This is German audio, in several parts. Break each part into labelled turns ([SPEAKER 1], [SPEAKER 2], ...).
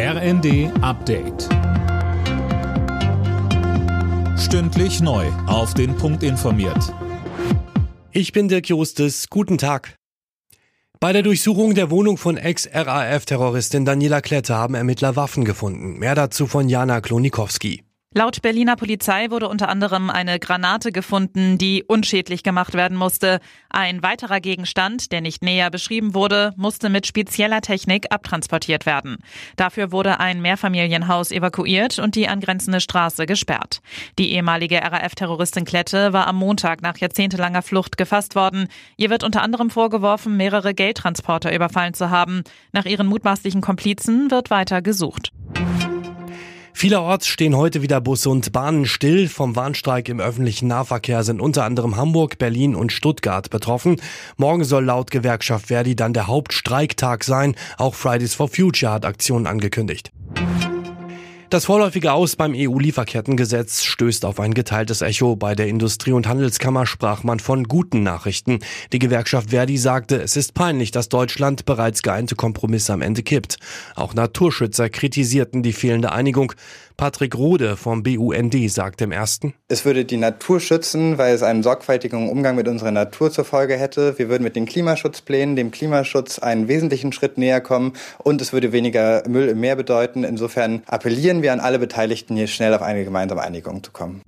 [SPEAKER 1] RND Update. Stündlich neu. Auf den Punkt informiert.
[SPEAKER 2] Ich bin Dirk Jostes. Guten Tag. Bei der Durchsuchung der Wohnung von Ex-RAF-Terroristin Daniela Klette haben Ermittler Waffen gefunden. Mehr dazu von Jana Klonikowski.
[SPEAKER 3] Laut Berliner Polizei wurde unter anderem eine Granate gefunden, die unschädlich gemacht werden musste. Ein weiterer Gegenstand, der nicht näher beschrieben wurde, musste mit spezieller Technik abtransportiert werden. Dafür wurde ein Mehrfamilienhaus evakuiert und die angrenzende Straße gesperrt. Die ehemalige RAF-Terroristin Klette war am Montag nach jahrzehntelanger Flucht gefasst worden. Ihr wird unter anderem vorgeworfen, mehrere Geldtransporter überfallen zu haben. Nach ihren mutmaßlichen Komplizen wird weiter gesucht.
[SPEAKER 2] Vielerorts stehen heute wieder Busse und Bahnen still. Vom Warnstreik im öffentlichen Nahverkehr sind unter anderem Hamburg, Berlin und Stuttgart betroffen. Morgen soll laut Gewerkschaft Verdi dann der Hauptstreiktag sein. Auch Fridays for Future hat Aktionen angekündigt. Das vorläufige Aus beim EU-Lieferkettengesetz stößt auf ein geteiltes Echo. Bei der Industrie- und Handelskammer sprach man von guten Nachrichten. Die Gewerkschaft Verdi sagte, es ist peinlich, dass Deutschland bereits geeinte Kompromisse am Ende kippt. Auch Naturschützer kritisierten die fehlende Einigung. Patrick Rode vom BUND sagt im ersten.
[SPEAKER 4] Es würde die Natur schützen, weil es einen sorgfältigen Umgang mit unserer Natur zur Folge hätte. Wir würden mit den Klimaschutzplänen dem Klimaschutz einen wesentlichen Schritt näher kommen und es würde weniger Müll im Meer bedeuten. Insofern appellieren wir an alle Beteiligten, hier schnell auf eine gemeinsame Einigung zu kommen.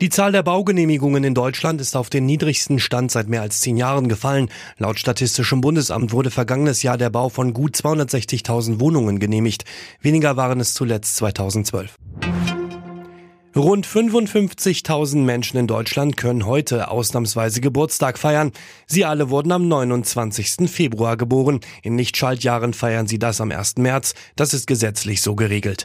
[SPEAKER 2] Die Zahl der Baugenehmigungen in Deutschland ist auf den niedrigsten Stand seit mehr als zehn Jahren gefallen. Laut Statistischem Bundesamt wurde vergangenes Jahr der Bau von gut 260.000 Wohnungen genehmigt. Weniger waren es zuletzt 2012. Rund 55.000 Menschen in Deutschland können heute ausnahmsweise Geburtstag feiern. Sie alle wurden am 29. Februar geboren. In Nichtschaltjahren feiern sie das am 1. März. Das ist gesetzlich so geregelt.